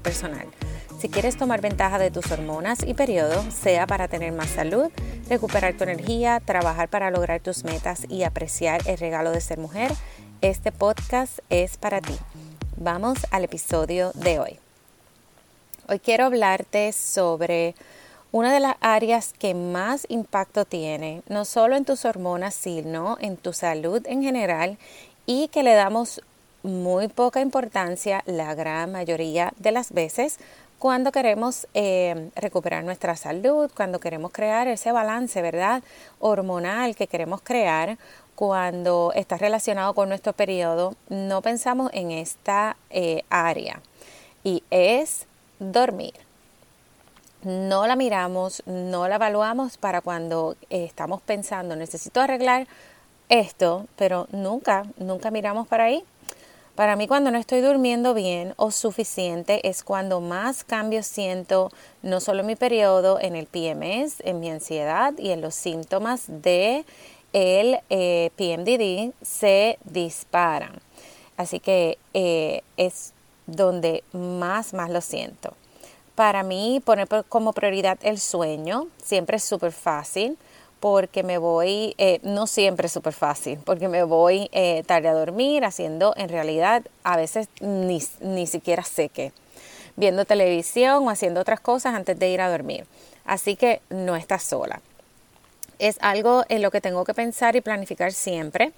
personal. Si quieres tomar ventaja de tus hormonas y periodo, sea para tener más salud, recuperar tu energía, trabajar para lograr tus metas y apreciar el regalo de ser mujer, este podcast es para ti. Vamos al episodio de hoy. Hoy quiero hablarte sobre una de las áreas que más impacto tiene, no solo en tus hormonas, sino en tu salud en general y que le damos muy poca importancia la gran mayoría de las veces cuando queremos eh, recuperar nuestra salud, cuando queremos crear ese balance, ¿verdad? Hormonal que queremos crear cuando está relacionado con nuestro periodo, no pensamos en esta eh, área y es dormir. No la miramos, no la evaluamos para cuando estamos pensando, necesito arreglar esto, pero nunca, nunca miramos para ahí. Para mí cuando no estoy durmiendo bien o suficiente es cuando más cambios siento, no solo en mi periodo, en el PMS, en mi ansiedad y en los síntomas de el eh, PMDD se disparan. Así que eh, es donde más, más lo siento. Para mí poner como prioridad el sueño siempre es súper fácil porque me voy, eh, no siempre es súper fácil, porque me voy eh, tarde a dormir haciendo en realidad a veces ni, ni siquiera sé qué, viendo televisión o haciendo otras cosas antes de ir a dormir. Así que no estás sola es algo en lo que tengo que pensar y planificar siempre.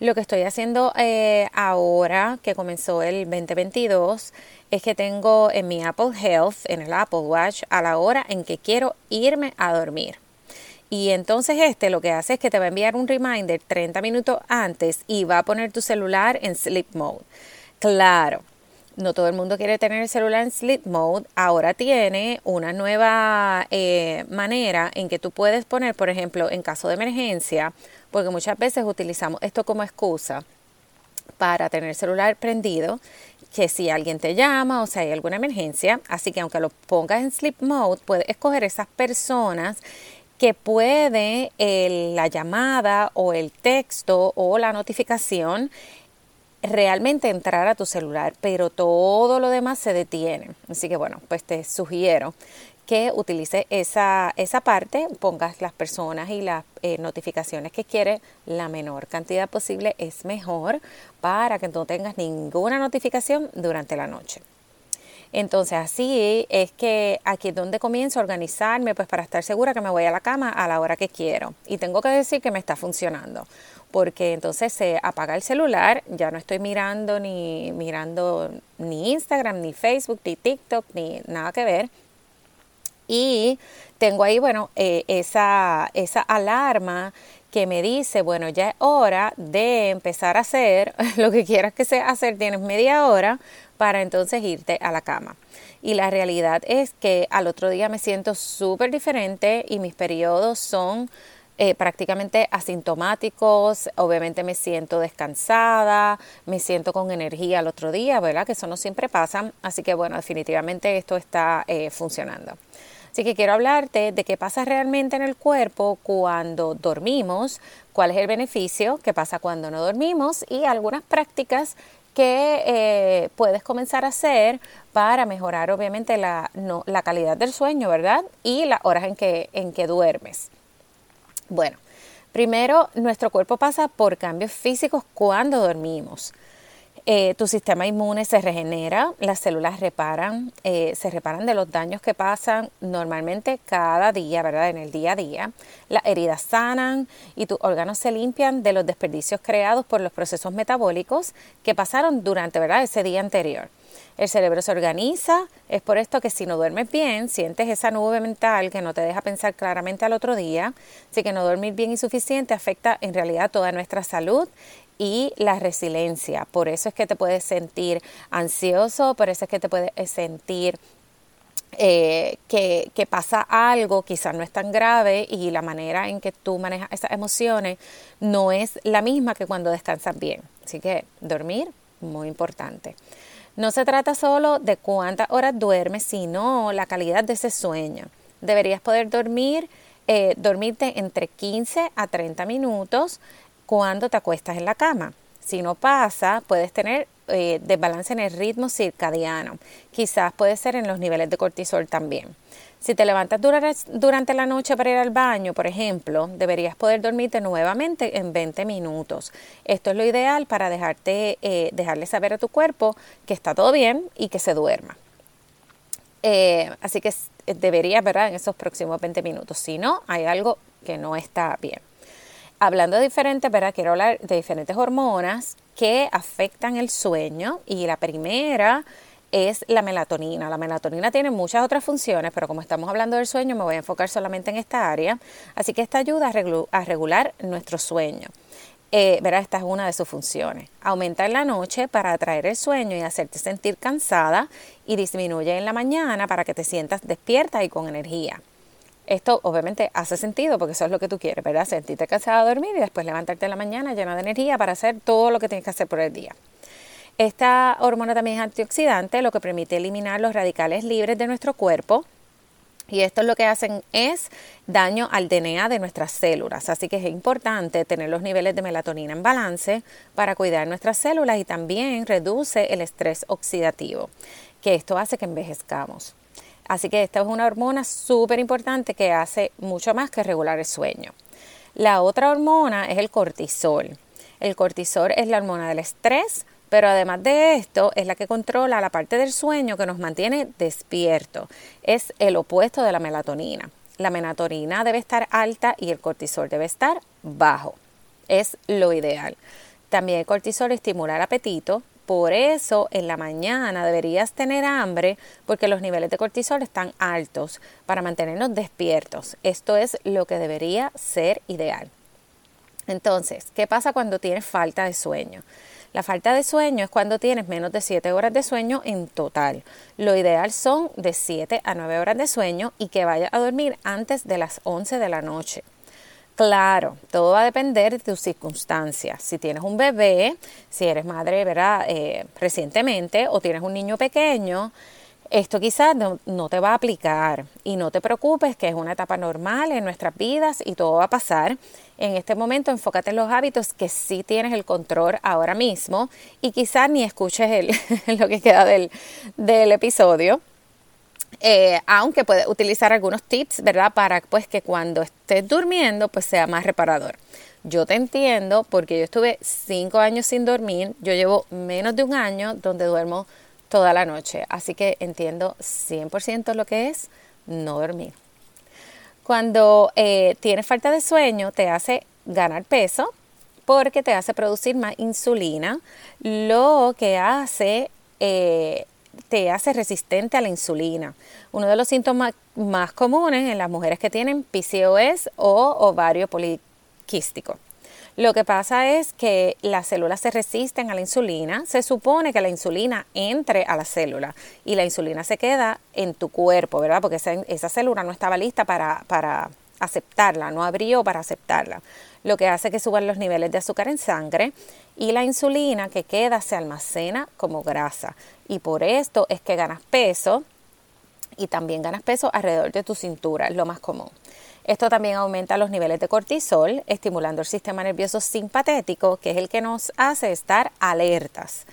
Lo que estoy haciendo eh, ahora, que comenzó el 2022, es que tengo en mi Apple Health, en el Apple Watch, a la hora en que quiero irme a dormir. Y entonces este lo que hace es que te va a enviar un reminder 30 minutos antes y va a poner tu celular en sleep mode. Claro, no todo el mundo quiere tener el celular en sleep mode. Ahora tiene una nueva eh, manera en que tú puedes poner, por ejemplo, en caso de emergencia, porque muchas veces utilizamos esto como excusa para tener el celular prendido, que si alguien te llama o si hay alguna emergencia, así que aunque lo pongas en sleep mode, puedes escoger esas personas que puede la llamada o el texto o la notificación realmente entrar a tu celular, pero todo lo demás se detiene. Así que bueno, pues te sugiero que utilices esa, esa parte, pongas las personas y las eh, notificaciones que quieres, la menor cantidad posible es mejor para que no tengas ninguna notificación durante la noche. Entonces así es que aquí es donde comienzo a organizarme pues para estar segura que me voy a la cama a la hora que quiero. Y tengo que decir que me está funcionando porque entonces se apaga el celular, ya no estoy mirando ni mirando ni Instagram, ni Facebook, ni TikTok, ni nada que ver. Y tengo ahí, bueno, eh, esa, esa alarma que me dice, bueno, ya es hora de empezar a hacer lo que quieras que sea hacer, tienes media hora para entonces irte a la cama. Y la realidad es que al otro día me siento súper diferente y mis periodos son eh, prácticamente asintomáticos, obviamente me siento descansada, me siento con energía al otro día, ¿verdad? Que eso no siempre pasa, así que bueno, definitivamente esto está eh, funcionando. Así que quiero hablarte de qué pasa realmente en el cuerpo cuando dormimos, cuál es el beneficio, qué pasa cuando no dormimos y algunas prácticas que eh, puedes comenzar a hacer para mejorar obviamente la, la, calidad del sueño, ¿verdad? Y las horas en que, en que duermes. Bueno, primero nuestro cuerpo pasa por cambios físicos cuando dormimos. Eh, tu sistema inmune se regenera, las células reparan, eh, se reparan de los daños que pasan normalmente cada día, ¿verdad? En el día a día. Las heridas sanan y tus órganos se limpian de los desperdicios creados por los procesos metabólicos que pasaron durante, ¿verdad? Ese día anterior. El cerebro se organiza, es por esto que si no duermes bien, sientes esa nube mental que no te deja pensar claramente al otro día, así que no dormir bien y suficiente afecta en realidad toda nuestra salud y la resiliencia. Por eso es que te puedes sentir ansioso, por eso es que te puedes sentir eh, que, pasa algo, quizás no es tan grave y la manera en que tú manejas esas emociones no es la misma que cuando descansas bien. Así que dormir, muy importante. No se trata solo de cuántas horas duermes, sino la calidad de ese sueño. Deberías poder dormir, eh, dormirte entre 15 a 30 minutos cuando te acuestas en la cama. Si no pasa, puedes tener eh, desbalance en el ritmo circadiano. Quizás puede ser en los niveles de cortisol también. Si te levantas durante la noche para ir al baño, por ejemplo, deberías poder dormirte nuevamente en 20 minutos. Esto es lo ideal para dejarte, eh, dejarle saber a tu cuerpo que está todo bien y que se duerma. Eh, así que deberías, ¿verdad?, en esos próximos 20 minutos. Si no, hay algo que no está bien. Hablando de diferentes, ¿verdad? Quiero hablar de diferentes hormonas que afectan el sueño y la primera es la melatonina. La melatonina tiene muchas otras funciones, pero como estamos hablando del sueño, me voy a enfocar solamente en esta área. Así que esta ayuda a, regular nuestro sueño. Eh, esta es una de sus funciones. Aumenta en la noche para atraer el sueño y hacerte sentir cansada y disminuye en la mañana para que te sientas despierta y con energía. Esto obviamente hace sentido porque eso es lo que tú quieres, ¿verdad? Sentirte cansada de dormir y después levantarte en la mañana llena de energía para hacer todo lo que tienes que hacer por el día. Esta hormona también es antioxidante, lo que permite eliminar los radicales libres de nuestro cuerpo. Y esto lo que hacen es daño al DNA de nuestras células. Así que es importante tener los niveles de melatonina en balance para cuidar nuestras células y también reduce el estrés oxidativo, que esto hace que envejezcamos. Así que esta es una hormona súper importante que hace mucho más que regular el sueño. La otra hormona es el cortisol. El cortisol es la hormona del estrés, pero además de esto es la que controla la parte del sueño que nos mantiene despierto. Es el opuesto de la melatonina. La melatonina debe estar alta y el cortisol debe estar bajo. Es lo ideal. También el cortisol estimula el apetito, por eso en la mañana deberías tener hambre porque los niveles de cortisol están altos para mantenernos despiertos. Esto es lo que debería ser ideal. Entonces, ¿qué pasa cuando tienes falta de sueño? La falta de sueño es cuando tienes menos de 7 horas de sueño en total. Lo ideal son de 7 a 9 horas de sueño y que vayas a dormir antes de las 11 de la noche. Claro, todo va a depender de tus circunstancias. Si tienes un bebé, si eres madre, ¿verdad? Eh, recientemente o tienes un niño pequeño, esto quizás no, no, te va a aplicar y no te preocupes que es una etapa normal en nuestras vidas y todo va a pasar. En este momento enfócate en los hábitos que sí tienes el control ahora mismo y quizás ni escuches el, lo que queda del, del episodio eh, aunque puedes utilizar algunos tips, ¿verdad? Para pues que cuando estés durmiendo pues sea más reparador. Yo te entiendo porque yo estuve cinco años sin dormir, yo llevo menos de un año donde duermo toda la noche, así que entiendo 100% lo que es no dormir. Cuando eh, tienes falta de sueño te hace ganar peso porque te hace producir más insulina, lo que hace eh, te hace resistente a la insulina. Uno de los síntomas más comunes en las mujeres que tienen PCOS o ovario poliquístico. Lo que pasa es que las células se resisten a la insulina. Se supone que la insulina entre a la célula y la insulina se queda en tu cuerpo, ¿verdad? Porque esa, célula no estaba lista para, para aceptarla, no abrió para aceptarla. Lo que hace que suban los niveles de azúcar en sangre y la insulina que queda se almacena como grasa. Y por esto es que ganas peso y también ganas peso alrededor de tu cintura, es lo más común. Esto también aumenta los niveles de cortisol, estimulando el sistema nervioso simpatético, que es el que nos hace estar alertas.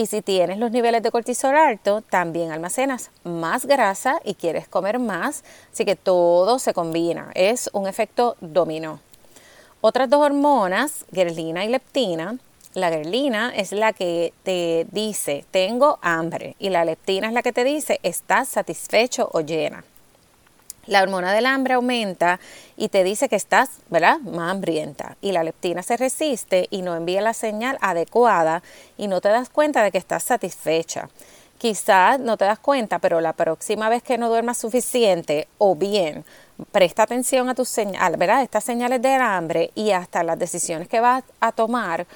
Y si tienes los niveles de cortisol alto, también almacenas más grasa y quieres comer más, así que todo se combina, es un efecto dominó. Otras dos hormonas, grelina y leptina, la grelina es la que te dice tengo hambre y la leptina es la que te dice estás satisfecho o llena. La hormona del hambre aumenta y te dice que estás, ¿verdad?, más hambrienta. Y la leptina se resiste y no envía la señal adecuada y no te das cuenta de que estás satisfecha. Quizás no te das cuenta, pero la próxima vez que no duermas suficiente o bien, presta atención a tus señales, ¿verdad? Estas señales del hambre y hasta las decisiones que vas a tomar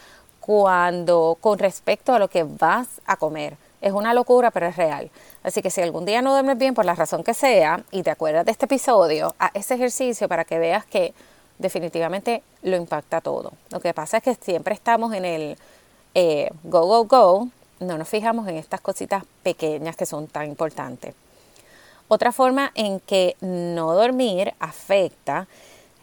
cuando con respecto a lo que vas a comer. Es una locura, pero es real. Así que si algún día no duermes bien por la razón que sea y te acuerdas de este episodio, haz ese ejercicio para que veas que definitivamente lo impacta todo. Lo que pasa es que siempre estamos en el eh, go, go, go, no nos fijamos en estas cositas pequeñas que son tan importantes. Otra forma en que no dormir afecta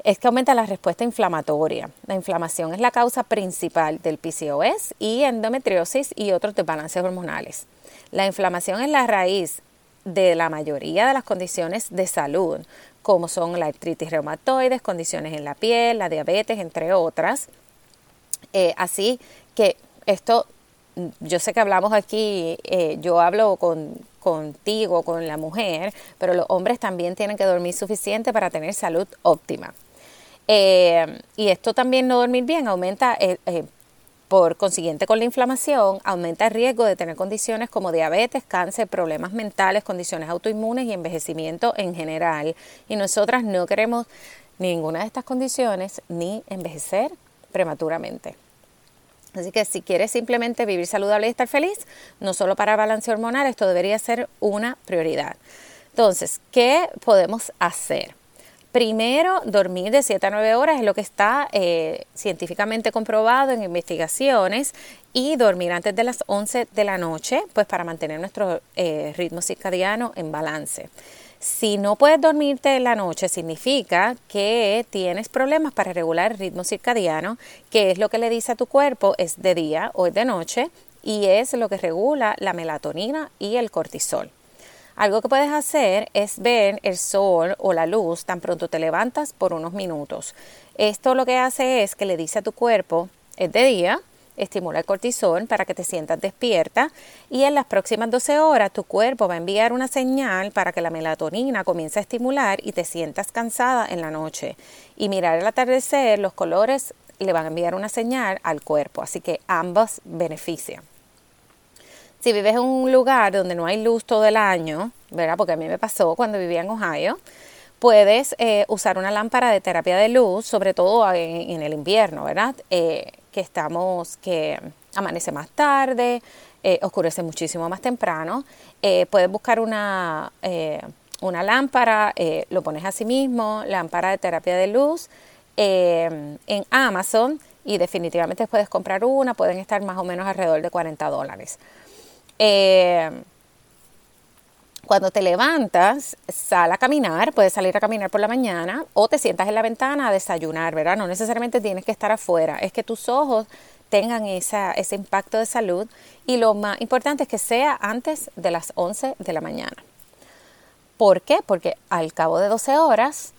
es que aumenta la respuesta inflamatoria. La inflamación es la causa principal del PCOS y endometriosis y otros desbalances hormonales. La inflamación es la raíz de la mayoría de las condiciones de salud, como son la artritis reumatoides, condiciones en la piel, la diabetes, entre otras. Eh, así que esto, yo sé que hablamos aquí, eh, yo hablo con, contigo, con la mujer, pero los hombres también tienen que dormir suficiente para tener salud óptima. Eh, y esto también no dormir bien aumenta, por consiguiente con la inflamación, aumenta el riesgo de tener condiciones como diabetes, cáncer, problemas mentales, condiciones autoinmunes y envejecimiento en general. Y nosotras no queremos ninguna de estas condiciones ni envejecer prematuramente. Así que si quieres simplemente vivir saludable y estar feliz, no solo para balance hormonal, esto debería ser una prioridad. Entonces, ¿qué podemos hacer? Primero, dormir de 7 a 9 horas es lo que está eh, científicamente comprobado en investigaciones y dormir antes de las 11 de la noche, pues para mantener nuestro eh, ritmo circadiano en balance. Si no puedes dormirte en la noche, significa que tienes problemas para regular el ritmo circadiano, que es lo que le dice a tu cuerpo, es de día o es de noche, y es lo que regula la melatonina y el cortisol. Algo que puedes hacer es ver el sol o la luz tan pronto te levantas por unos minutos. Esto lo que hace es que le dice a tu cuerpo, es de día, estimula el cortisol para que te sientas despierta y en las próximas 12 horas tu cuerpo va a enviar una señal para que la melatonina comience a estimular y te sientas cansada en la noche. Y mirar el atardecer, los colores le van a enviar una señal al cuerpo, así que ambos benefician. Si vives en un lugar donde no hay luz todo el año, ¿verdad? Porque a mí me pasó cuando vivía en Ohio, puedes eh, usar una lámpara de terapia de luz, sobre todo en, el invierno, ¿verdad? Eh, que estamos, que amanece más tarde, eh, oscurece muchísimo más temprano. Puedes buscar una, una lámpara, lo pones a sí mismo, lámpara de terapia de luz, en Amazon y definitivamente puedes comprar una, pueden estar más o menos alrededor de 40 dólares. Cuando te levantas, sal a caminar, puedes salir a caminar por la mañana o te sientas en la ventana a desayunar, ¿verdad? No necesariamente tienes que estar afuera, es que tus ojos tengan ese impacto de salud y lo más importante es que sea antes de las 11 de la mañana. ¿Por qué? Porque al cabo de 12 horas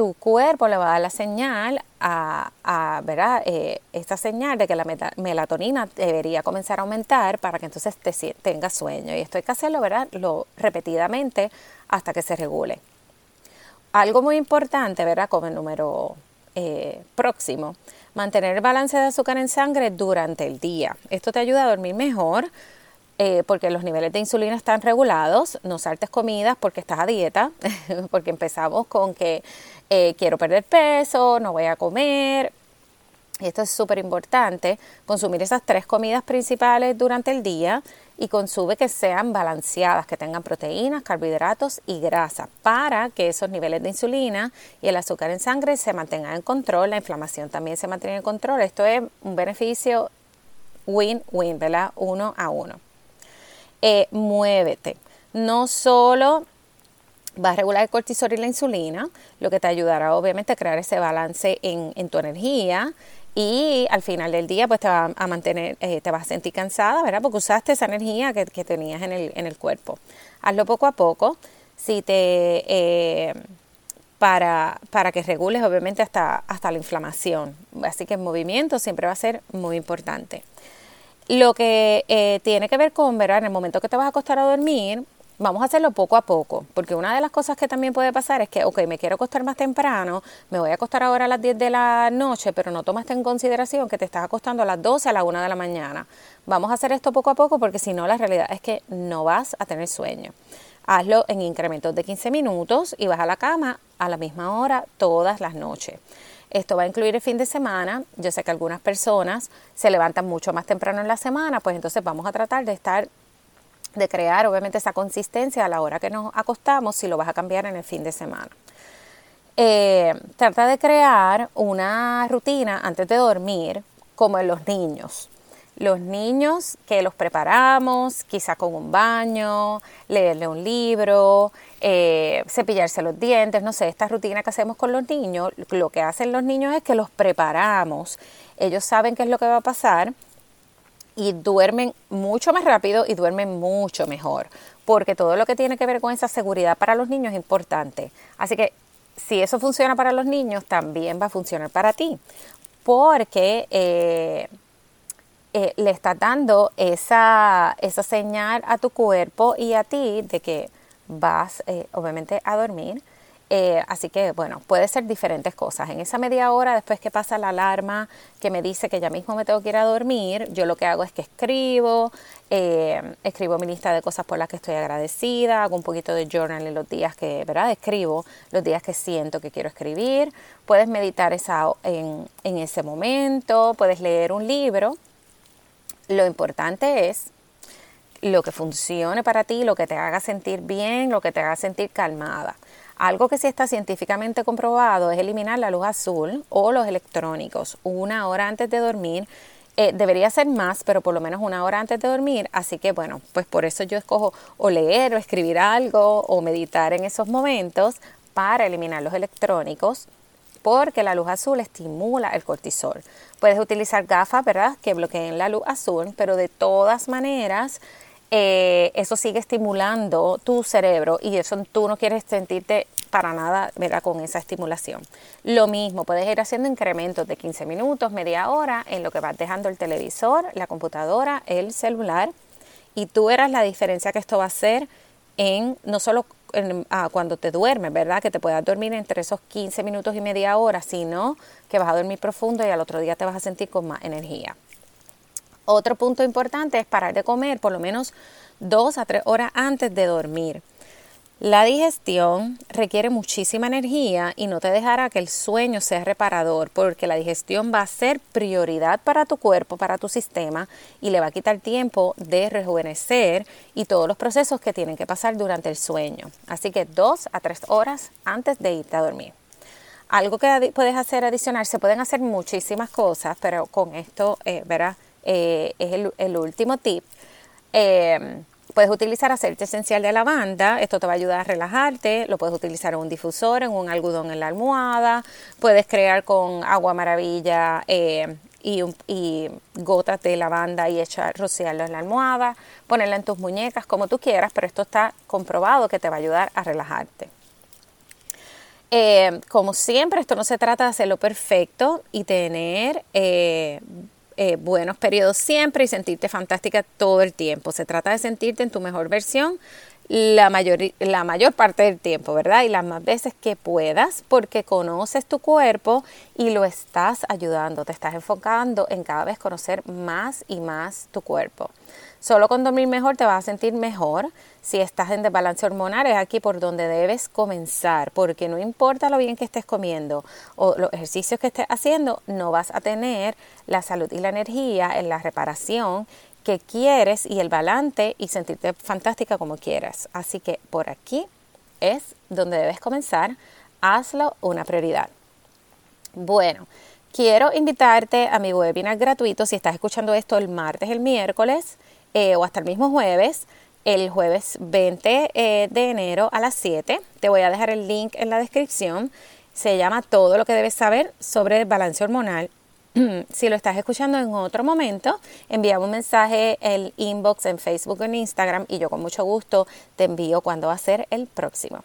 tu cuerpo le va a dar la señal a, ¿verdad? Eh, esta señal de que la melatonina debería comenzar a aumentar para que entonces te, tengas sueño. Y esto hay que hacerlo, ¿verdad? Lo, repetidamente hasta que se regule. Algo muy importante, ¿verdad? Como el número eh, próximo, mantener el balance de azúcar en sangre durante el día. Esto te ayuda a dormir mejor, eh, porque los niveles de insulina están regulados, no saltes comidas porque estás a dieta, porque empezamos con que eh, quiero perder peso, no voy a comer. Esto es súper importante, consumir esas tres comidas principales durante el día y consume que sean balanceadas, que tengan proteínas, carbohidratos y grasa, para que esos niveles de insulina y el azúcar en sangre se mantengan en control, la inflamación también se mantiene en control. Esto es un beneficio win-win, ¿verdad? Uno a uno. Eh, muévete. No solo va a regular el cortisol y la insulina, lo que te ayudará obviamente a crear ese balance en, tu energía y al final del día pues te va a mantener, eh, te vas a sentir cansada, ¿verdad? Porque usaste esa energía que, tenías en el, en el, cuerpo. Hazlo poco a poco, si te... Eh, para, para, que regules obviamente hasta, hasta la inflamación. Así que el movimiento siempre va a ser muy importante. Lo que eh, tiene que ver con, ¿verdad? En el momento que te vas a acostar a dormir, vamos a hacerlo poco a poco, porque una de las cosas que también puede pasar es que, ok, me quiero acostar más temprano, me voy a acostar ahora a las 10 de la noche, pero no tomaste en consideración que te estás acostando a las 12 a la 1 de la mañana. Vamos a hacer esto poco a poco porque si no, la realidad es que no vas a tener sueño. Hazlo en incrementos de 15 minutos y vas a la cama a la misma hora todas las noches. Esto va a incluir el fin de semana. Yo sé que algunas personas se levantan mucho más temprano en la semana, pues entonces vamos a tratar de estar de crear obviamente esa consistencia a la hora que nos acostamos si lo vas a cambiar en el fin de semana. Eh, trata de crear una rutina antes de dormir como en los niños. Los niños que los preparamos, quizá con un baño, leerle un libro, eh, cepillarse los dientes, no sé, esta rutina que hacemos con los niños, lo que hacen los niños es que los preparamos. Ellos saben qué es lo que va a pasar y duermen mucho más rápido y duermen mucho mejor, porque todo lo que tiene que ver con esa seguridad para los niños es importante. Así que si eso funciona para los niños, también va a funcionar para ti, porque eh, eh, le estás dando esa, esa señal a tu cuerpo y a ti de que vas eh, obviamente a dormir eh, así que, bueno, puede ser diferentes cosas. En esa media hora después que pasa la alarma que me dice que ya mismo me tengo que ir a dormir, yo lo que hago es que escribo, eh, escribo mi lista de cosas por las que estoy agradecida, hago un poquito de journal en los días que, ¿verdad? Escribo los días que siento que quiero escribir. Puedes meditar esa, en, en ese momento, puedes leer un libro. Lo importante es lo que funcione para ti, lo que te haga sentir bien, lo que te haga sentir calmada. Algo que sí está científicamente comprobado es eliminar la luz azul o los electrónicos una hora antes de dormir. Eh, debería ser más, pero por lo menos una hora antes de dormir. Así que bueno, pues por eso yo escojo o leer o escribir algo o meditar en esos momentos para eliminar los electrónicos porque la luz azul estimula el cortisol. Puedes utilizar gafas, ¿verdad?, que bloqueen la luz azul, pero de todas maneras eh, eso sigue estimulando tu cerebro y eso tú no quieres sentirte para nada ¿verdad? con esa estimulación. Lo mismo, puedes ir haciendo incrementos de 15 minutos, media hora, en lo que vas dejando el televisor, la computadora, el celular, y tú verás la diferencia que esto va a hacer en no solo ah, cuando te duermes, ¿verdad? Que te puedas dormir entre esos 15 minutos y media hora, sino que vas a dormir profundo y al otro día te vas a sentir con más energía. Otro punto importante es parar de comer por lo menos dos a tres horas antes de dormir. La digestión requiere muchísima energía y no te dejará que el sueño sea reparador porque la digestión va a ser prioridad para tu cuerpo, para tu sistema y le va a quitar tiempo de rejuvenecer y todos los procesos que tienen que pasar durante el sueño. Así que dos a tres horas antes de irte a dormir. Algo que puedes hacer adicional, se pueden hacer muchísimas cosas, pero con esto, eh, verás, eh, es el, último tip. Eh, puedes utilizar aceite esencial de lavanda, esto te va a ayudar a relajarte, lo puedes utilizar en un difusor, en un algodón en la almohada, puedes crear con agua maravilla eh, y, gotas de lavanda y echar, rociarlo en la almohada, ponerla en tus muñecas, como tú quieras, pero esto está comprobado que te va a ayudar a relajarte. como siempre, esto no se trata de hacerlo perfecto y tener buenos periodos siempre y sentirte fantástica todo el tiempo. Se trata de sentirte en tu mejor versión la mayor, la mayor parte del tiempo, ¿verdad? Y las más veces que puedas, porque conoces tu cuerpo y lo estás ayudando, te estás enfocando en cada vez conocer más y más tu cuerpo. Solo con dormir mejor te vas a sentir mejor. Si estás en desbalance hormonal es aquí por donde debes comenzar, porque no importa lo bien que estés comiendo o los ejercicios que estés haciendo, no vas a tener la salud y la energía en la reparación que quieres y el balance y sentirte fantástica como quieras. Así que por aquí es donde debes comenzar. Hazlo una prioridad. Bueno, quiero invitarte a mi webinar gratuito si estás escuchando esto el martes, el miércoles eh, o hasta el mismo jueves, el jueves 20 eh, de enero a las 7. Te voy a dejar el link en la descripción. Se llama Todo lo que debes saber sobre el balance hormonal. si lo estás escuchando en otro momento, envíame un mensaje, el inbox en Facebook o en Instagram y yo con mucho gusto te envío cuándo va a ser el próximo.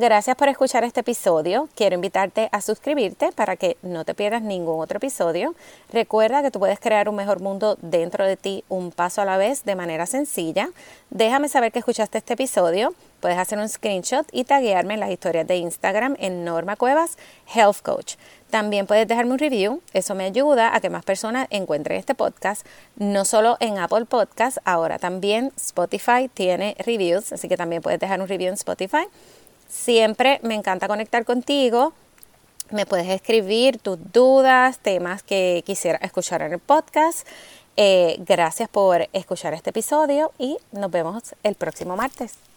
Gracias por escuchar este episodio. Quiero invitarte a suscribirte para que no te pierdas ningún otro episodio. Recuerda que tú puedes crear un mejor mundo dentro de ti un paso a la vez de manera sencilla. Déjame saber que escuchaste este episodio. Puedes hacer un screenshot y taguearme en las historias de Instagram en Norma Cuevas Health Coach. También puedes dejarme un review, eso me ayuda a que más personas encuentren este podcast, no solo en Apple Podcast, ahora también Spotify tiene reviews, así que también puedes dejar un review en Spotify. Siempre me encanta conectar contigo. Me puedes escribir tus dudas, temas que quisiera escuchar en el podcast. Eh, gracias por escuchar este episodio y nos vemos el próximo martes.